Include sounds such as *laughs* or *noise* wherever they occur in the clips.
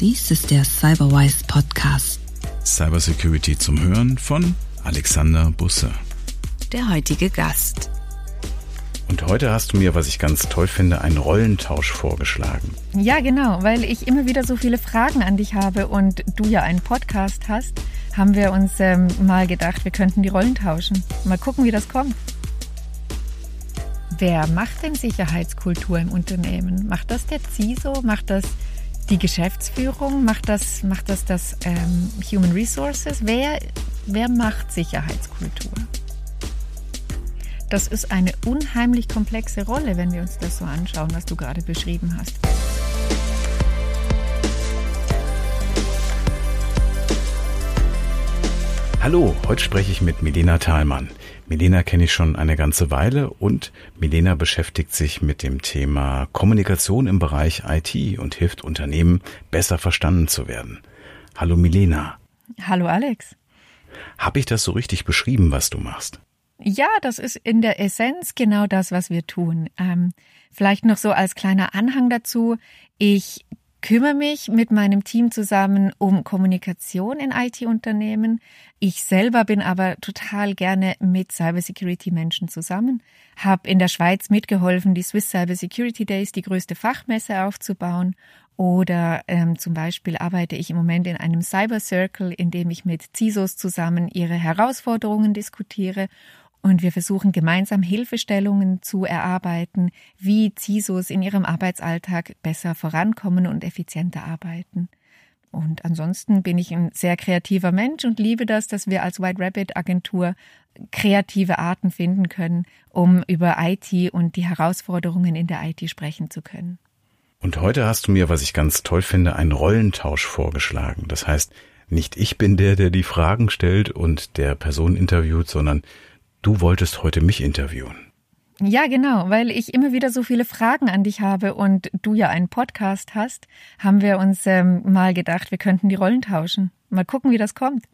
Dies ist der Cyberwise Podcast. Cybersecurity zum Hören von Alexander Busse. Der heutige Gast. Und heute hast du mir, was ich ganz toll finde, einen Rollentausch vorgeschlagen. Ja, genau, weil ich immer wieder so viele Fragen an dich habe und du ja einen Podcast hast, haben wir uns ähm, mal gedacht, wir könnten die Rollen tauschen. Mal gucken, wie das kommt. Wer macht denn Sicherheitskultur im Unternehmen? Macht das der CISO? Macht das die Geschäftsführung? Macht das macht das, das ähm, Human Resources? Wer, wer macht Sicherheitskultur? Das ist eine unheimlich komplexe Rolle, wenn wir uns das so anschauen, was du gerade beschrieben hast. Hallo, heute spreche ich mit Milena Thalmann. Milena kenne ich schon eine ganze Weile und Milena beschäftigt sich mit dem Thema Kommunikation im Bereich IT und hilft Unternehmen, besser verstanden zu werden. Hallo Milena. Hallo Alex. Habe ich das so richtig beschrieben, was du machst? Ja, das ist in der Essenz genau das, was wir tun. Ähm, vielleicht noch so als kleiner Anhang dazu. Ich kümmere mich mit meinem Team zusammen um Kommunikation in IT-Unternehmen. Ich selber bin aber total gerne mit Cybersecurity-Menschen zusammen, habe in der Schweiz mitgeholfen, die Swiss Cybersecurity Days, die größte Fachmesse aufzubauen. Oder ähm, zum Beispiel arbeite ich im Moment in einem Cyber Circle, in dem ich mit CISOs zusammen ihre Herausforderungen diskutiere und wir versuchen gemeinsam Hilfestellungen zu erarbeiten, wie CISOs in ihrem Arbeitsalltag besser vorankommen und effizienter arbeiten. Und ansonsten bin ich ein sehr kreativer Mensch und liebe das, dass wir als White Rabbit Agentur kreative Arten finden können, um über IT und die Herausforderungen in der IT sprechen zu können. Und heute hast du mir, was ich ganz toll finde, einen Rollentausch vorgeschlagen. Das heißt, nicht ich bin der, der die Fragen stellt und der Person interviewt, sondern Du wolltest heute mich interviewen. Ja, genau, weil ich immer wieder so viele Fragen an dich habe und du ja einen Podcast hast, haben wir uns ähm, mal gedacht, wir könnten die Rollen tauschen. Mal gucken, wie das kommt.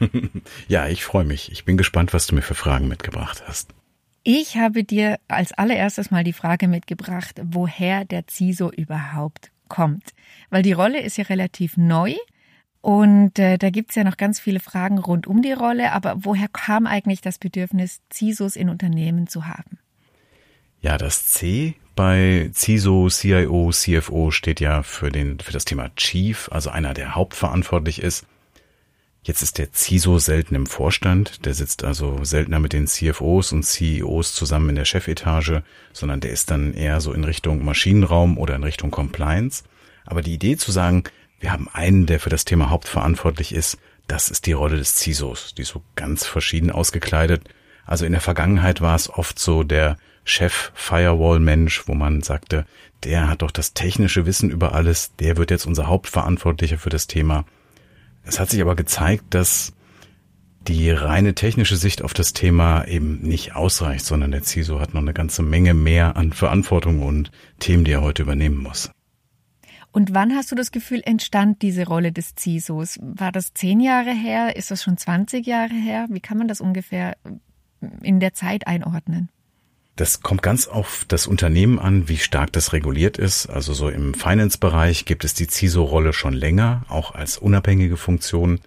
*laughs* ja, ich freue mich. Ich bin gespannt, was du mir für Fragen mitgebracht hast. Ich habe dir als allererstes mal die Frage mitgebracht, woher der CISO überhaupt kommt. Weil die Rolle ist ja relativ neu und äh, da gibt's ja noch ganz viele Fragen rund um die Rolle, aber woher kam eigentlich das Bedürfnis, CISOs in Unternehmen zu haben? Ja, das C bei CISO, CIO, CFO steht ja für, den, für das Thema Chief, also einer, der hauptverantwortlich ist. Jetzt ist der CISO selten im Vorstand, der sitzt also seltener mit den CFOs und CEOs zusammen in der Chefetage, sondern der ist dann eher so in Richtung Maschinenraum oder in Richtung Compliance. Aber die Idee zu sagen, wir haben einen, der für das Thema hauptverantwortlich ist. Das ist die Rolle des CISOs. Die so ganz verschieden ausgekleidet. Also in der Vergangenheit war es oft so der Chef-Firewall-Mensch, wo man sagte, der hat doch das technische Wissen über alles, der wird jetzt unser Hauptverantwortlicher für das Thema. Es hat sich aber gezeigt, dass die reine technische Sicht auf das Thema eben nicht ausreicht, sondern der CISO hat noch eine ganze Menge mehr an Verantwortung und Themen, die er heute übernehmen muss. Und wann hast du das Gefühl, entstand diese Rolle des CISOs? War das zehn Jahre her? Ist das schon 20 Jahre her? Wie kann man das ungefähr in der Zeit einordnen? Das kommt ganz auf das Unternehmen an, wie stark das reguliert ist. Also so im Finance-Bereich gibt es die CISO-Rolle schon länger, auch als unabhängige Funktion.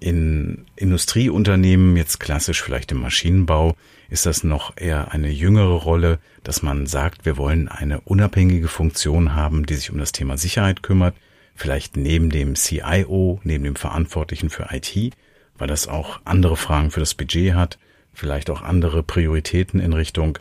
In Industrieunternehmen, jetzt klassisch vielleicht im Maschinenbau, ist das noch eher eine jüngere Rolle, dass man sagt, wir wollen eine unabhängige Funktion haben, die sich um das Thema Sicherheit kümmert, vielleicht neben dem CIO, neben dem Verantwortlichen für IT, weil das auch andere Fragen für das Budget hat, vielleicht auch andere Prioritäten in Richtung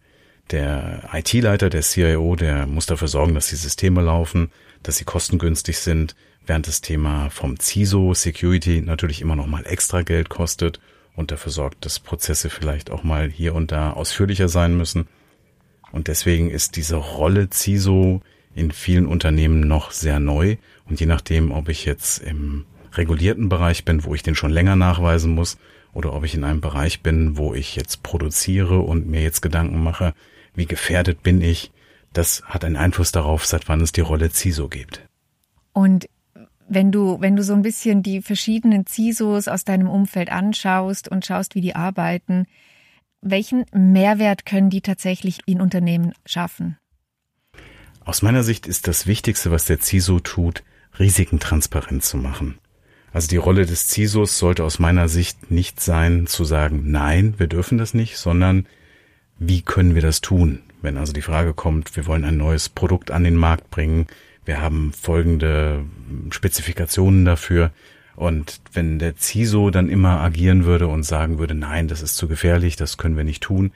der IT-Leiter, der CIO, der muss dafür sorgen, dass die Systeme laufen, dass sie kostengünstig sind, während das Thema vom CISO Security natürlich immer noch mal extra Geld kostet und dafür sorgt, dass Prozesse vielleicht auch mal hier und da ausführlicher sein müssen. Und deswegen ist diese Rolle CISO in vielen Unternehmen noch sehr neu. Und je nachdem, ob ich jetzt im regulierten Bereich bin, wo ich den schon länger nachweisen muss, oder ob ich in einem Bereich bin, wo ich jetzt produziere und mir jetzt Gedanken mache, wie gefährdet bin ich, das hat einen Einfluss darauf, seit wann es die Rolle CISO gibt. Und wenn du, wenn du so ein bisschen die verschiedenen CISOs aus deinem Umfeld anschaust und schaust, wie die arbeiten, welchen Mehrwert können die tatsächlich in Unternehmen schaffen? Aus meiner Sicht ist das Wichtigste, was der CISO tut, Risiken transparent zu machen. Also die Rolle des CISOs sollte aus meiner Sicht nicht sein, zu sagen, nein, wir dürfen das nicht, sondern wie können wir das tun? Wenn also die Frage kommt, wir wollen ein neues Produkt an den Markt bringen, wir haben folgende Spezifikationen dafür, und wenn der CISO dann immer agieren würde und sagen würde, nein, das ist zu gefährlich, das können wir nicht tun,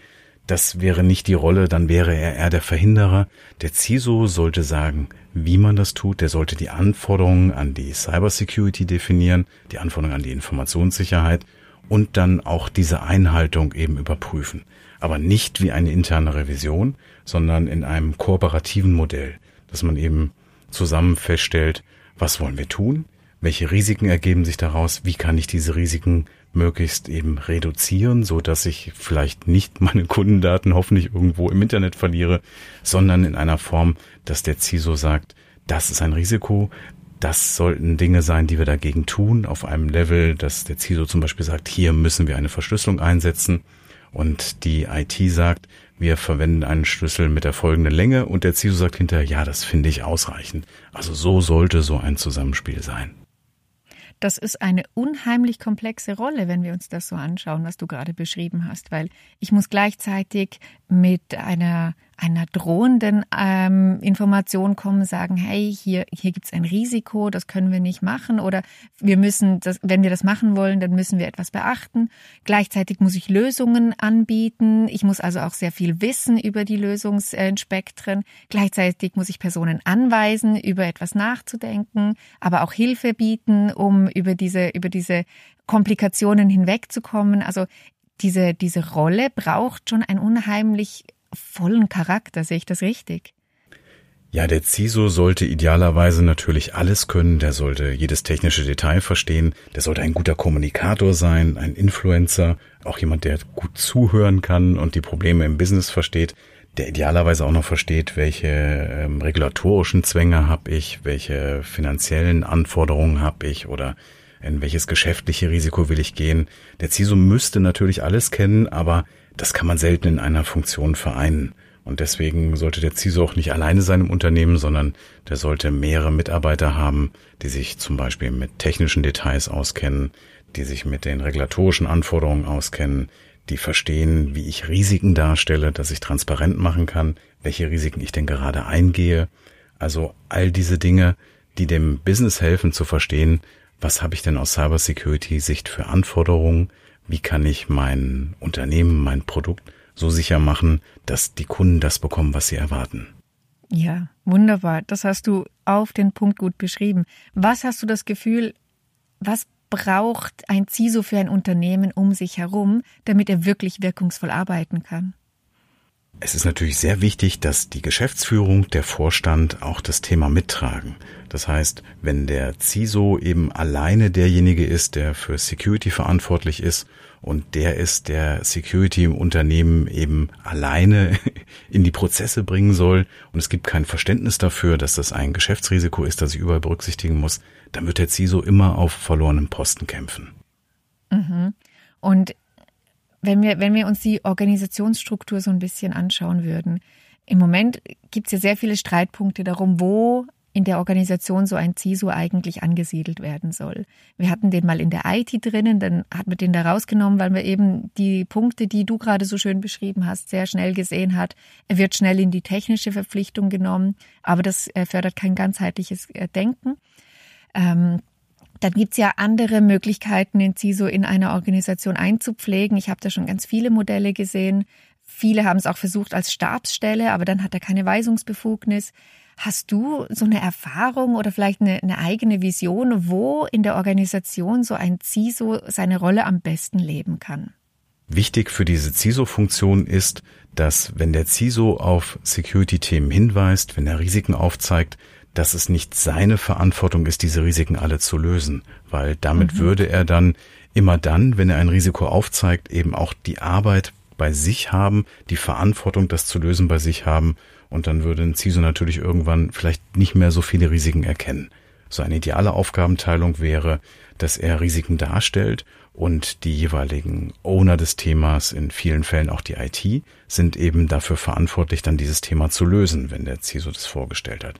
das wäre nicht die Rolle, dann wäre er eher der Verhinderer. Der CISO sollte sagen, wie man das tut. Der sollte die Anforderungen an die Cybersecurity definieren, die Anforderungen an die Informationssicherheit und dann auch diese Einhaltung eben überprüfen. Aber nicht wie eine interne Revision, sondern in einem kooperativen Modell, dass man eben zusammen feststellt, was wollen wir tun, welche Risiken ergeben sich daraus, wie kann ich diese Risiken möglichst eben reduzieren, so dass ich vielleicht nicht *laughs* meine Kundendaten hoffentlich irgendwo im Internet verliere, sondern in einer Form, dass der CISO sagt, das ist ein Risiko, das sollten Dinge sein, die wir dagegen tun, auf einem Level, dass der CISO zum Beispiel sagt, hier müssen wir eine Verschlüsselung einsetzen. Und die IT sagt, wir verwenden einen Schlüssel mit der folgenden Länge und der CISO sagt hinterher, ja, das finde ich ausreichend. Also so sollte so ein Zusammenspiel sein. Das ist eine unheimlich komplexe Rolle, wenn wir uns das so anschauen, was du gerade beschrieben hast, weil ich muss gleichzeitig mit einer einer drohenden ähm, Information kommen, sagen, hey, hier, hier gibt's ein Risiko, das können wir nicht machen oder wir müssen, das, wenn wir das machen wollen, dann müssen wir etwas beachten. Gleichzeitig muss ich Lösungen anbieten. Ich muss also auch sehr viel wissen über die Lösungsspektren. Gleichzeitig muss ich Personen anweisen, über etwas nachzudenken, aber auch Hilfe bieten, um über diese, über diese Komplikationen hinwegzukommen. Also diese, diese Rolle braucht schon ein unheimlich vollen Charakter. Sehe ich das richtig? Ja, der CISO sollte idealerweise natürlich alles können, der sollte jedes technische Detail verstehen, der sollte ein guter Kommunikator sein, ein Influencer, auch jemand, der gut zuhören kann und die Probleme im Business versteht, der idealerweise auch noch versteht, welche ähm, regulatorischen Zwänge habe ich, welche finanziellen Anforderungen habe ich oder in welches geschäftliche Risiko will ich gehen. Der CISO müsste natürlich alles kennen, aber das kann man selten in einer Funktion vereinen. Und deswegen sollte der CISO auch nicht alleine sein im Unternehmen, sondern der sollte mehrere Mitarbeiter haben, die sich zum Beispiel mit technischen Details auskennen, die sich mit den regulatorischen Anforderungen auskennen, die verstehen, wie ich Risiken darstelle, dass ich transparent machen kann, welche Risiken ich denn gerade eingehe. Also all diese Dinge, die dem Business helfen zu verstehen, was habe ich denn aus Cybersecurity-Sicht für Anforderungen, wie kann ich mein Unternehmen, mein Produkt so sicher machen, dass die Kunden das bekommen, was sie erwarten. Ja, wunderbar. Das hast du auf den Punkt gut beschrieben. Was hast du das Gefühl, was braucht ein CISO für ein Unternehmen um sich herum, damit er wirklich wirkungsvoll arbeiten kann? Es ist natürlich sehr wichtig, dass die Geschäftsführung, der Vorstand auch das Thema mittragen. Das heißt, wenn der CISO eben alleine derjenige ist, der für Security verantwortlich ist und der ist, der Security im Unternehmen eben alleine *laughs* in die Prozesse bringen soll und es gibt kein Verständnis dafür, dass das ein Geschäftsrisiko ist, das ich überall berücksichtigen muss, dann wird der CISO immer auf verlorenem Posten kämpfen. Mhm. Und wenn wir, wenn wir uns die Organisationsstruktur so ein bisschen anschauen würden, im Moment gibt es ja sehr viele Streitpunkte darum, wo in der Organisation so ein CISO eigentlich angesiedelt werden soll. Wir hatten den mal in der IT drinnen, dann hat man den da rausgenommen, weil man eben die Punkte, die du gerade so schön beschrieben hast, sehr schnell gesehen hat. Er wird schnell in die technische Verpflichtung genommen, aber das äh, fördert kein ganzheitliches äh, Denken. Ähm, dann gibt's ja andere Möglichkeiten, den CISO in einer Organisation einzupflegen. Ich habe da schon ganz viele Modelle gesehen. Viele haben es auch versucht als Stabsstelle, aber dann hat er keine Weisungsbefugnis. Hast du so eine Erfahrung oder vielleicht eine, eine eigene Vision, wo in der Organisation so ein CISO seine Rolle am besten leben kann? Wichtig für diese CISO-Funktion ist, dass wenn der CISO auf Security-Themen hinweist, wenn er Risiken aufzeigt, dass es nicht seine Verantwortung ist, diese Risiken alle zu lösen, weil damit mhm. würde er dann immer dann, wenn er ein Risiko aufzeigt, eben auch die Arbeit bei sich haben, die Verantwortung, das zu lösen bei sich haben und dann würde ein CISO natürlich irgendwann vielleicht nicht mehr so viele Risiken erkennen. So eine ideale Aufgabenteilung wäre, dass er Risiken darstellt und die jeweiligen Owner des Themas, in vielen Fällen auch die IT, sind eben dafür verantwortlich, dann dieses Thema zu lösen, wenn der CISO das vorgestellt hat.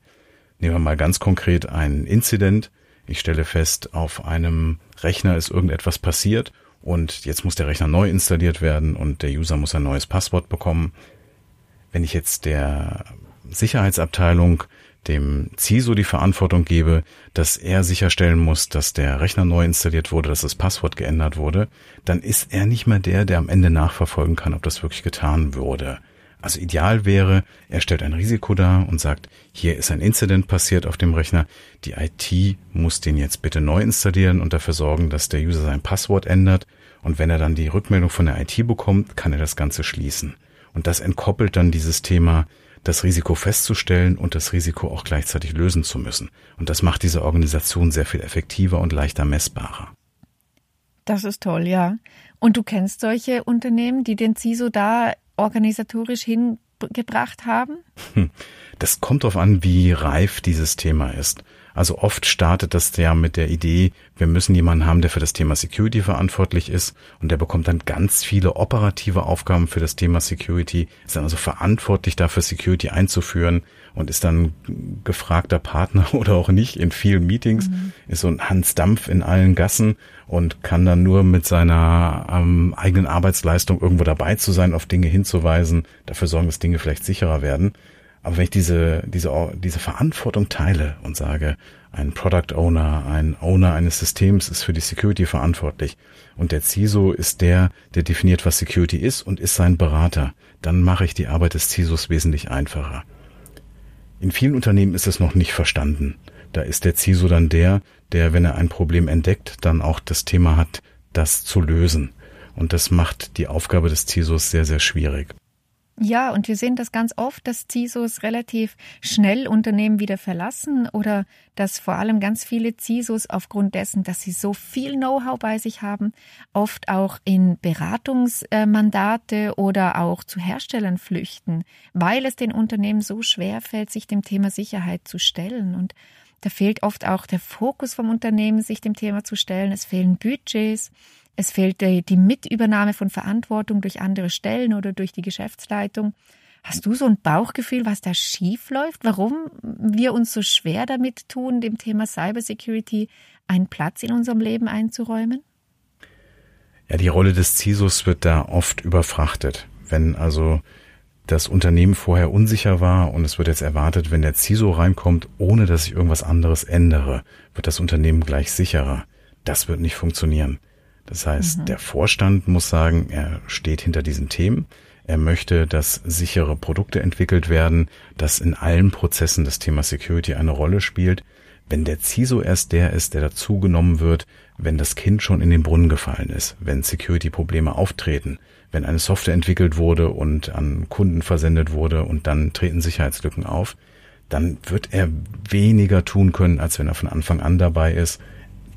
Nehmen wir mal ganz konkret einen Incident. Ich stelle fest, auf einem Rechner ist irgendetwas passiert und jetzt muss der Rechner neu installiert werden und der User muss ein neues Passwort bekommen. Wenn ich jetzt der Sicherheitsabteilung dem CISO die Verantwortung gebe, dass er sicherstellen muss, dass der Rechner neu installiert wurde, dass das Passwort geändert wurde, dann ist er nicht mehr der, der am Ende nachverfolgen kann, ob das wirklich getan wurde. Also ideal wäre, er stellt ein Risiko dar und sagt, hier ist ein Incident passiert auf dem Rechner, die IT muss den jetzt bitte neu installieren und dafür sorgen, dass der User sein Passwort ändert und wenn er dann die Rückmeldung von der IT bekommt, kann er das Ganze schließen. Und das entkoppelt dann dieses Thema, das Risiko festzustellen und das Risiko auch gleichzeitig lösen zu müssen. Und das macht diese Organisation sehr viel effektiver und leichter messbarer. Das ist toll, ja. Und du kennst solche Unternehmen, die den CISO da organisatorisch hingebracht haben? Hm. Das kommt darauf an, wie reif dieses Thema ist. Also oft startet das ja mit der Idee, wir müssen jemanden haben, der für das Thema Security verantwortlich ist und der bekommt dann ganz viele operative Aufgaben für das Thema Security, ist dann also verantwortlich dafür, Security einzuführen und ist dann gefragter Partner *laughs* oder auch nicht in vielen Meetings, mhm. ist so ein Hans Dampf in allen Gassen und kann dann nur mit seiner ähm, eigenen Arbeitsleistung irgendwo dabei zu sein, auf Dinge hinzuweisen, dafür sorgen, dass Dinge vielleicht sicherer werden. Aber wenn ich diese, diese, diese Verantwortung teile und sage, ein Product Owner, ein Owner eines Systems ist für die Security verantwortlich und der CISO ist der, der definiert, was Security ist und ist sein Berater, dann mache ich die Arbeit des CISOs wesentlich einfacher. In vielen Unternehmen ist es noch nicht verstanden. Da ist der CISO dann der, der, wenn er ein Problem entdeckt, dann auch das Thema hat, das zu lösen. Und das macht die Aufgabe des CISOs sehr, sehr schwierig. Ja, und wir sehen das ganz oft, dass CISOs relativ schnell Unternehmen wieder verlassen oder dass vor allem ganz viele CISOs aufgrund dessen, dass sie so viel Know-how bei sich haben, oft auch in Beratungsmandate oder auch zu Herstellern flüchten, weil es den Unternehmen so schwer fällt, sich dem Thema Sicherheit zu stellen. Und da fehlt oft auch der Fokus vom Unternehmen, sich dem Thema zu stellen. Es fehlen Budgets. Es fehlt die Mitübernahme von Verantwortung durch andere Stellen oder durch die Geschäftsleitung. Hast du so ein Bauchgefühl, was da schief läuft? Warum wir uns so schwer damit tun, dem Thema Cybersecurity einen Platz in unserem Leben einzuräumen? Ja, die Rolle des CISOs wird da oft überfrachtet. Wenn also das Unternehmen vorher unsicher war und es wird jetzt erwartet, wenn der CISO reinkommt, ohne dass ich irgendwas anderes ändere, wird das Unternehmen gleich sicherer. Das wird nicht funktionieren. Das heißt, mhm. der Vorstand muss sagen, er steht hinter diesen Themen. Er möchte, dass sichere Produkte entwickelt werden, dass in allen Prozessen das Thema Security eine Rolle spielt. Wenn der CISO erst der ist, der dazugenommen wird, wenn das Kind schon in den Brunnen gefallen ist, wenn Security-Probleme auftreten, wenn eine Software entwickelt wurde und an Kunden versendet wurde und dann treten Sicherheitslücken auf, dann wird er weniger tun können, als wenn er von Anfang an dabei ist,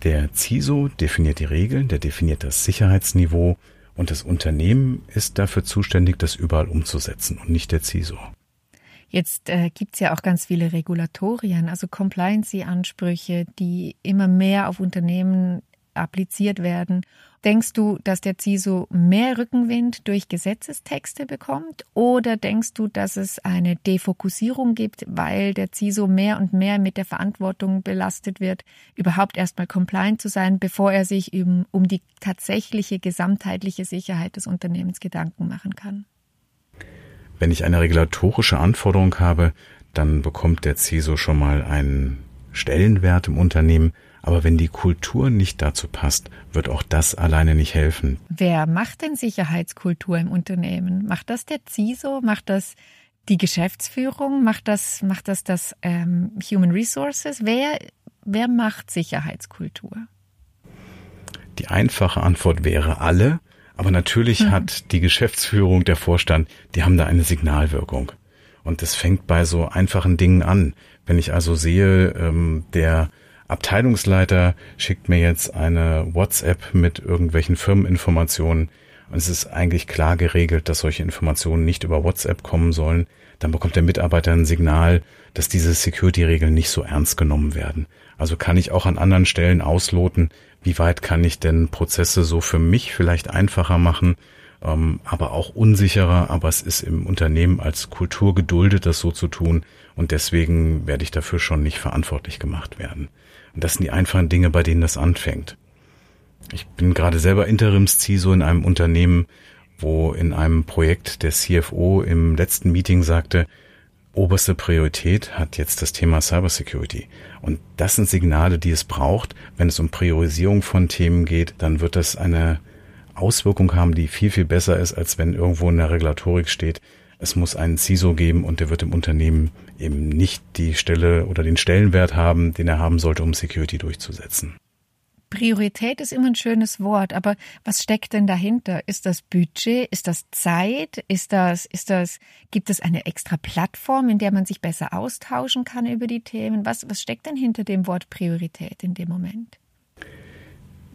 der CISO definiert die Regeln, der definiert das Sicherheitsniveau und das Unternehmen ist dafür zuständig, das überall umzusetzen und nicht der CISO. Jetzt äh, gibt es ja auch ganz viele Regulatorien, also Compliance-Ansprüche, die immer mehr auf Unternehmen appliziert werden. Denkst du, dass der CISO mehr Rückenwind durch Gesetzestexte bekommt oder denkst du, dass es eine Defokussierung gibt, weil der CISO mehr und mehr mit der Verantwortung belastet wird, überhaupt erstmal compliant zu sein, bevor er sich um, um die tatsächliche gesamtheitliche Sicherheit des Unternehmens Gedanken machen kann? Wenn ich eine regulatorische Anforderung habe, dann bekommt der CISO schon mal einen Stellenwert im Unternehmen, aber wenn die Kultur nicht dazu passt, wird auch das alleine nicht helfen. Wer macht denn Sicherheitskultur im Unternehmen? Macht das der CISO? Macht das die Geschäftsführung? Macht das, macht das das ähm, Human Resources? Wer, wer macht Sicherheitskultur? Die einfache Antwort wäre alle. Aber natürlich mhm. hat die Geschäftsführung, der Vorstand, die haben da eine Signalwirkung. Und das fängt bei so einfachen Dingen an. Wenn ich also sehe, ähm, der Abteilungsleiter schickt mir jetzt eine WhatsApp mit irgendwelchen Firmeninformationen. Und es ist eigentlich klar geregelt, dass solche Informationen nicht über WhatsApp kommen sollen, dann bekommt der Mitarbeiter ein Signal, dass diese Security-Regeln nicht so ernst genommen werden. Also kann ich auch an anderen Stellen ausloten, wie weit kann ich denn Prozesse so für mich vielleicht einfacher machen, ähm, aber auch unsicherer, aber es ist im Unternehmen als Kultur geduldet, das so zu tun und deswegen werde ich dafür schon nicht verantwortlich gemacht werden. Und das sind die einfachen Dinge, bei denen das anfängt. Ich bin gerade selber Interims-CISO in einem Unternehmen, wo in einem Projekt der CFO im letzten Meeting sagte, oberste Priorität hat jetzt das Thema Cybersecurity. Und das sind Signale, die es braucht. Wenn es um Priorisierung von Themen geht, dann wird das eine Auswirkung haben, die viel, viel besser ist, als wenn irgendwo in der Regulatorik steht, es muss einen CISO geben und der wird im Unternehmen eben nicht die Stelle oder den Stellenwert haben, den er haben sollte, um Security durchzusetzen. Priorität ist immer ein schönes Wort, aber was steckt denn dahinter? Ist das Budget? Ist das Zeit? Ist das, ist das, gibt es eine extra Plattform, in der man sich besser austauschen kann über die Themen? Was, was steckt denn hinter dem Wort Priorität in dem Moment?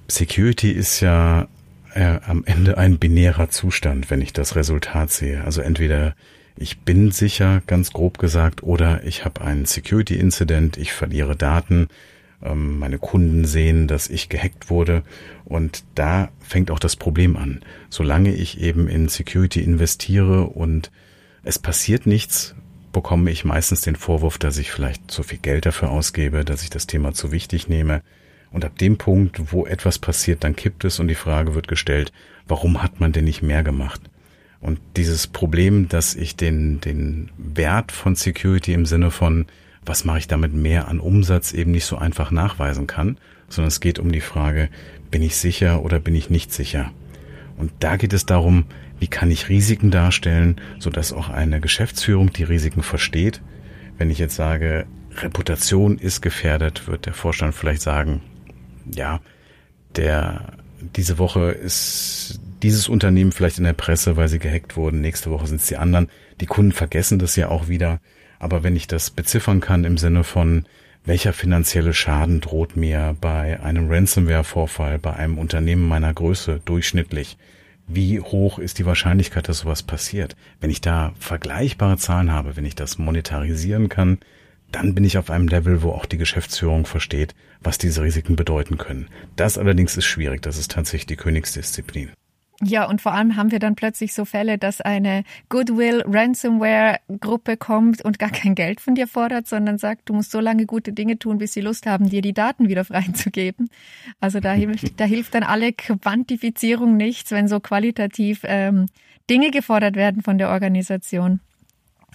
Security ist ja äh, am Ende ein binärer Zustand, wenn ich das Resultat sehe. Also entweder ich bin sicher, ganz grob gesagt, oder ich habe einen Security-Incident, ich verliere Daten, ähm, meine Kunden sehen, dass ich gehackt wurde. Und da fängt auch das Problem an. Solange ich eben in Security investiere und es passiert nichts, bekomme ich meistens den Vorwurf, dass ich vielleicht zu viel Geld dafür ausgebe, dass ich das Thema zu wichtig nehme. Und ab dem Punkt, wo etwas passiert, dann kippt es und die Frage wird gestellt, warum hat man denn nicht mehr gemacht? Und dieses Problem, dass ich den, den Wert von Security im Sinne von was mache ich damit mehr an Umsatz eben nicht so einfach nachweisen kann, sondern es geht um die Frage, bin ich sicher oder bin ich nicht sicher? Und da geht es darum, wie kann ich Risiken darstellen, sodass auch eine Geschäftsführung die Risiken versteht. Wenn ich jetzt sage, Reputation ist gefährdet, wird der Vorstand vielleicht sagen, ja, der, diese Woche ist dieses Unternehmen vielleicht in der Presse, weil sie gehackt wurden. Nächste Woche sind es die anderen. Die Kunden vergessen das ja auch wieder. Aber wenn ich das beziffern kann im Sinne von, welcher finanzielle Schaden droht mir bei einem Ransomware-Vorfall, bei einem Unternehmen meiner Größe durchschnittlich, wie hoch ist die Wahrscheinlichkeit, dass sowas passiert? Wenn ich da vergleichbare Zahlen habe, wenn ich das monetarisieren kann, dann bin ich auf einem Level, wo auch die Geschäftsführung versteht, was diese Risiken bedeuten können. Das allerdings ist schwierig, das ist tatsächlich die Königsdisziplin. Ja, und vor allem haben wir dann plötzlich so Fälle, dass eine Goodwill Ransomware Gruppe kommt und gar kein Geld von dir fordert, sondern sagt, du musst so lange gute Dinge tun, bis sie Lust haben, dir die Daten wieder freizugeben. Also da hilft, *laughs* da hilft dann alle Quantifizierung nichts, wenn so qualitativ ähm, Dinge gefordert werden von der Organisation.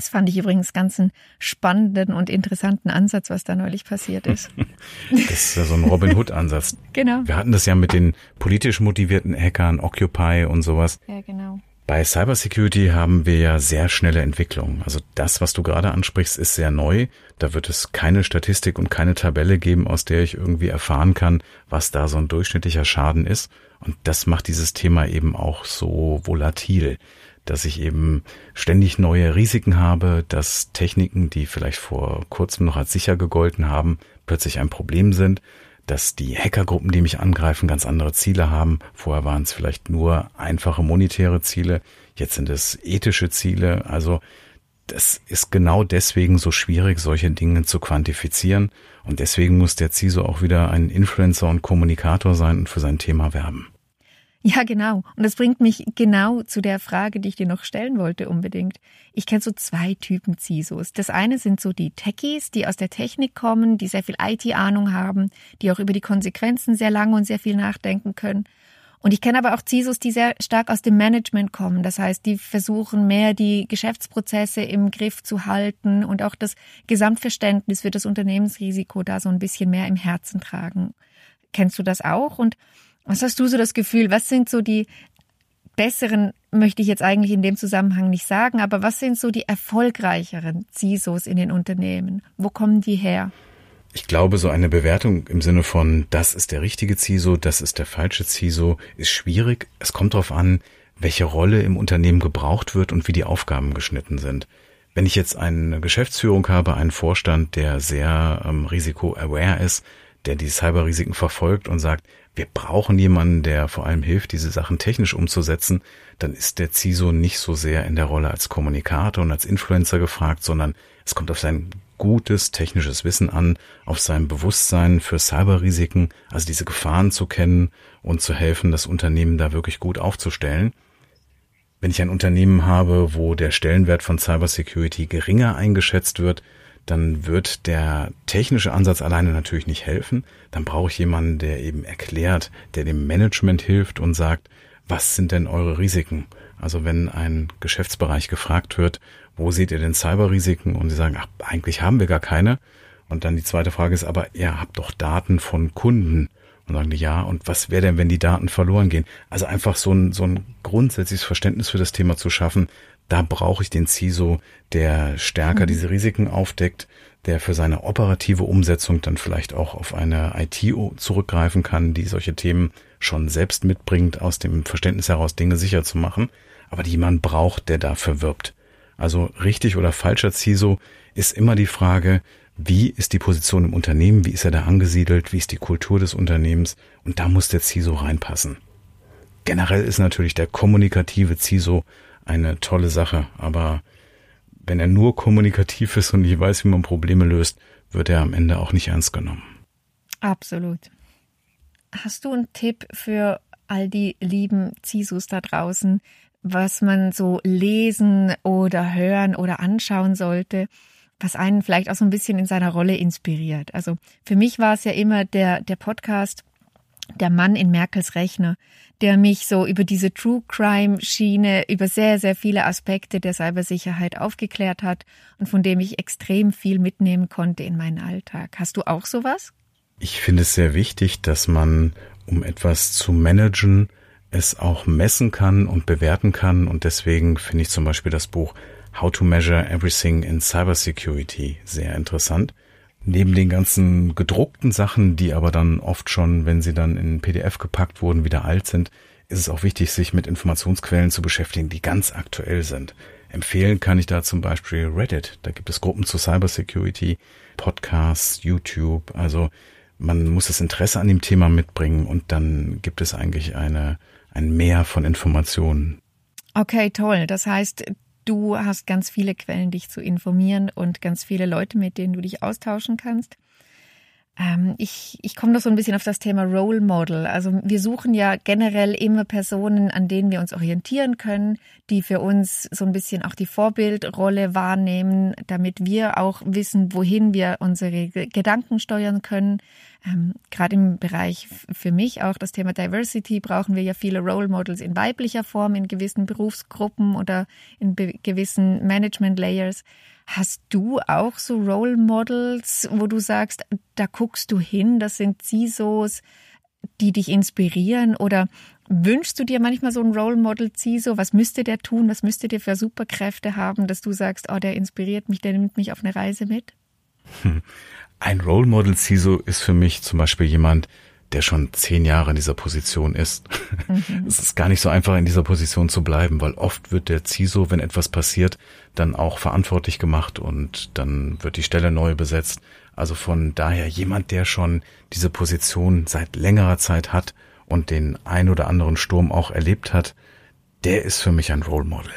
Das fand ich übrigens ganz einen spannenden und interessanten Ansatz, was da neulich passiert ist. *laughs* Das ist ja so ein Robin Hood-Ansatz. genau. Wir hatten das ja mit den politisch motivierten Hackern, Occupy und sowas. Ja, genau. Bei Cybersecurity haben wir ja sehr schnelle Entwicklungen. Also das, was du gerade ansprichst, ist sehr neu. Da wird es keine Statistik und keine Tabelle geben, aus der ich irgendwie erfahren kann, was da so ein durchschnittlicher Schaden ist. Und das macht dieses Thema eben auch so volatil dass ich eben ständig neue Risiken habe, dass Techniken, die vielleicht vor kurzem noch als sicher gegolten haben, plötzlich ein Problem sind, dass die Hackergruppen, die mich angreifen, ganz andere Ziele haben. Vorher waren es vielleicht nur einfache monetäre Ziele, jetzt sind es ethische Ziele. Also das ist genau deswegen so schwierig, solche Dinge zu quantifizieren. Und deswegen muss der CISO auch wieder ein Influencer und Kommunikator sein und für sein Thema werben. Ja, genau. Und das bringt mich genau zu der Frage, die ich dir noch stellen wollte unbedingt. Ich kenne so zwei Typen CISOs. Das eine sind so die Techies, die aus der Technik kommen, die sehr viel IT-Ahnung haben, die auch über die Konsequenzen sehr lange und sehr viel nachdenken können. Und ich kenne aber auch CISOs, die sehr stark aus dem Management kommen. Das heißt, die versuchen mehr die Geschäftsprozesse im Griff zu halten und auch das Gesamtverständnis für das Unternehmensrisiko da so ein bisschen mehr im Herzen tragen. Kennst du das auch? Und was hast du so das Gefühl? Was sind so die besseren, möchte ich jetzt eigentlich in dem Zusammenhang nicht sagen, aber was sind so die erfolgreicheren CISOs in den Unternehmen? Wo kommen die her? Ich glaube, so eine Bewertung im Sinne von, das ist der richtige CISO, das ist der falsche CISO, ist schwierig. Es kommt darauf an, welche Rolle im Unternehmen gebraucht wird und wie die Aufgaben geschnitten sind. Wenn ich jetzt eine Geschäftsführung habe, einen Vorstand, der sehr ähm, risiko-aware ist, der die Cyberrisiken verfolgt und sagt, wir brauchen jemanden, der vor allem hilft, diese Sachen technisch umzusetzen, dann ist der CISO nicht so sehr in der Rolle als Kommunikator und als Influencer gefragt, sondern es kommt auf sein gutes technisches Wissen an, auf sein Bewusstsein für Cyberrisiken, also diese Gefahren zu kennen und zu helfen, das Unternehmen da wirklich gut aufzustellen. Wenn ich ein Unternehmen habe, wo der Stellenwert von Cybersecurity geringer eingeschätzt wird, dann wird der technische Ansatz alleine natürlich nicht helfen. Dann brauche ich jemanden, der eben erklärt, der dem Management hilft und sagt, was sind denn eure Risiken? Also wenn ein Geschäftsbereich gefragt wird, wo seht ihr denn Cyberrisiken? Und sie sagen, ach, eigentlich haben wir gar keine. Und dann die zweite Frage ist, aber ihr habt doch Daten von Kunden. Und sagen die, ja, und was wäre denn, wenn die Daten verloren gehen? Also einfach so ein, so ein grundsätzliches Verständnis für das Thema zu schaffen, da brauche ich den CISO, der stärker mhm. diese Risiken aufdeckt, der für seine operative Umsetzung dann vielleicht auch auf eine IT zurückgreifen kann, die solche Themen schon selbst mitbringt, aus dem Verständnis heraus Dinge sicher zu machen, aber die man braucht, der dafür wirbt. Also richtig oder falscher CISO ist immer die Frage, wie ist die Position im Unternehmen, wie ist er da angesiedelt, wie ist die Kultur des Unternehmens und da muss der CISO reinpassen. Generell ist natürlich der kommunikative CISO eine tolle Sache, aber wenn er nur kommunikativ ist und nicht weiß, wie man Probleme löst, wird er am Ende auch nicht ernst genommen. Absolut. Hast du einen Tipp für all die lieben CISOs da draußen, was man so lesen oder hören oder anschauen sollte, was einen vielleicht auch so ein bisschen in seiner Rolle inspiriert? Also für mich war es ja immer der, der Podcast der Mann in Merkels Rechner, der mich so über diese True Crime Schiene, über sehr, sehr viele Aspekte der Cybersicherheit aufgeklärt hat und von dem ich extrem viel mitnehmen konnte in meinen Alltag. Hast du auch sowas? Ich finde es sehr wichtig, dass man, um etwas zu managen, es auch messen kann und bewerten kann. Und deswegen finde ich zum Beispiel das Buch How to Measure Everything in Cybersecurity sehr interessant neben den ganzen gedruckten Sachen, die aber dann oft schon, wenn sie dann in PDF gepackt wurden, wieder alt sind, ist es auch wichtig, sich mit Informationsquellen zu beschäftigen, die ganz aktuell sind. Empfehlen kann ich da zum Beispiel Reddit. Da gibt es Gruppen zu Cybersecurity, Podcasts, YouTube. Also man muss das Interesse an dem Thema mitbringen und dann gibt es eigentlich eine, ein Mehr von Informationen. Okay, toll. Das heißt, Du hast ganz viele Quellen, dich zu informieren und ganz viele Leute, mit denen du dich austauschen kannst. Ähm, ich ich komme noch so ein bisschen auf das Thema Role Model. Also wir suchen ja generell immer Personen, an denen wir uns orientieren können, die für uns so ein bisschen auch die Vorbildrolle wahrnehmen, damit wir auch wissen, wohin wir unsere Gedanken steuern können. Ähm, Gerade im Bereich für mich auch das Thema Diversity brauchen wir ja viele Role Models in weiblicher Form, in gewissen Berufsgruppen oder in gewissen Management Layers. Hast du auch so Role Models, wo du sagst, da guckst du hin, das sind CISOs, die dich inspirieren oder wünschst du dir manchmal so ein Role Model CISO? Was müsste der tun? Was müsste der für Superkräfte haben, dass du sagst, oh, der inspiriert mich, der nimmt mich auf eine Reise mit? *laughs* Ein Role Model CISO ist für mich zum Beispiel jemand, der schon zehn Jahre in dieser Position ist. Mhm. *laughs* Es ist gar nicht so einfach, in dieser Position zu bleiben, weil oft wird der CISO, wenn etwas passiert, dann auch verantwortlich gemacht und dann wird die Stelle neu besetzt. Also von daher jemand, der schon diese Position seit längerer Zeit hat und den ein oder anderen Sturm auch erlebt hat, der ist für mich ein Role Model.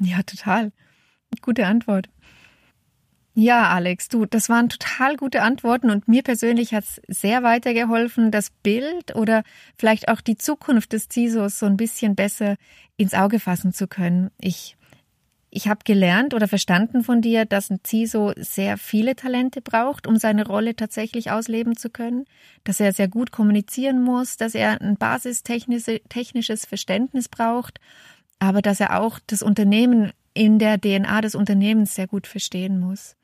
Ja, total. Gute Antwort. Ja, Alex, du, das waren total gute Antworten und mir persönlich hat's sehr weitergeholfen, das Bild oder vielleicht auch die Zukunft des CISOs so ein bisschen besser ins Auge fassen zu können. Ich, ich habe gelernt oder verstanden von dir, dass ein CISO sehr viele Talente braucht, um seine Rolle tatsächlich ausleben zu können, dass er sehr gut kommunizieren muss, dass er ein basistechnisches Verständnis braucht, aber dass er auch das Unternehmen in der DNA des Unternehmens sehr gut verstehen muss.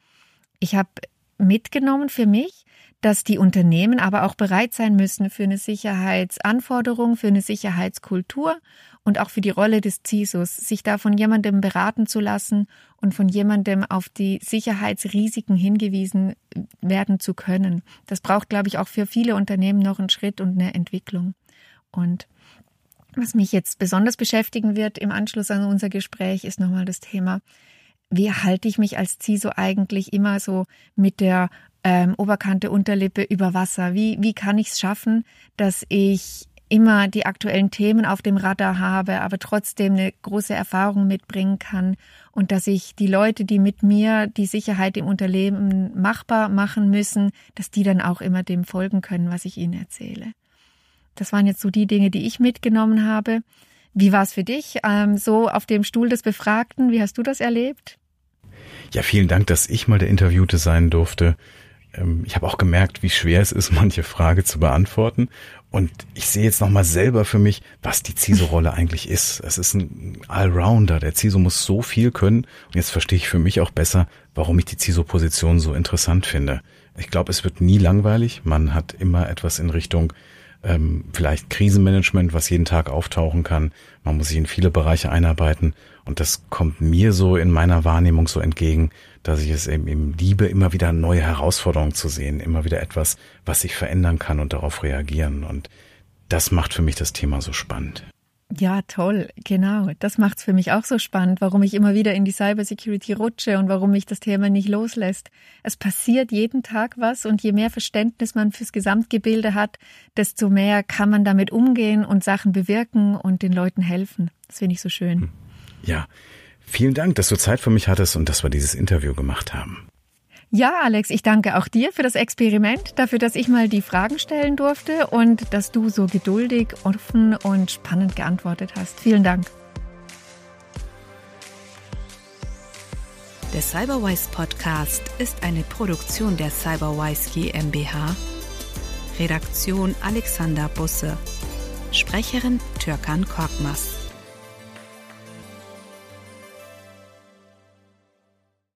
Ich habe mitgenommen für mich, dass die Unternehmen aber auch bereit sein müssen für eine Sicherheitsanforderung, für eine Sicherheitskultur und auch für die Rolle des CISOs, sich da von jemandem beraten zu lassen und von jemandem auf die Sicherheitsrisiken hingewiesen werden zu können. Das braucht, glaube ich, auch für viele Unternehmen noch einen Schritt und eine Entwicklung. Und was mich jetzt besonders beschäftigen wird im Anschluss an unser Gespräch, ist nochmal das Thema, wie halte ich mich als CISO eigentlich immer so mit der ähm, Oberkante, Unterlippe über Wasser? Wie, wie kann ich es schaffen, dass ich immer die aktuellen Themen auf dem Radar habe, aber trotzdem eine große Erfahrung mitbringen kann und dass ich die Leute, die mit mir die Sicherheit im Unternehmen machbar machen müssen, dass die dann auch immer dem folgen können, was ich ihnen erzähle. Das waren jetzt so die Dinge, die ich mitgenommen habe. Wie war es für dich, ähm, so auf dem Stuhl des Befragten? Wie hast du das erlebt? Ja, vielen Dank, dass ich mal der Interviewte sein durfte. Ähm, ich habe auch gemerkt, wie schwer es ist, *laughs* manche Frage zu beantworten. Und ich sehe jetzt nochmal selber für mich, was die CISO-Rolle *laughs* eigentlich ist. Es ist ein Allrounder. Der CISO muss so viel können. Und jetzt verstehe ich für mich auch besser, warum ich die CISO-Position so interessant finde. Ich glaube, es wird nie langweilig. Man hat immer etwas in Richtung ähm, vielleicht Krisenmanagement, was jeden Tag auftauchen kann. Man muss sich in viele Bereiche einarbeiten. Und das kommt mir so in meiner Wahrnehmung so entgegen, dass ich es eben, eben liebe, immer wieder neue Herausforderungen zu sehen, immer wieder etwas, was sich verändern kann und darauf reagieren. Und das macht für mich das Thema so spannend. Ja, toll, genau. Das macht's für mich auch so spannend, warum ich immer wieder in die Cybersecurity rutsche und warum mich das Thema nicht loslässt. Es passiert jeden Tag was und je mehr Verständnis man fürs Gesamtgebilde hat, desto mehr kann man damit umgehen und Sachen bewirken und den Leuten helfen. Das finde ich so schön. Hm. Ja, Vielen Dank, dass du Zeit für mich hattest und dass wir dieses Interview gemacht haben. Ja, Alex, ich danke auch dir für das Experiment, dafür, dass ich mal die Fragen stellen durfte und dass du so geduldig, offen und spannend geantwortet hast. Vielen Dank. Der Cyberwise Podcast ist eine Produktion der Cyberwise GmbH. Redaktion Alexander Busse. Sprecherin Türkan Korkmaz.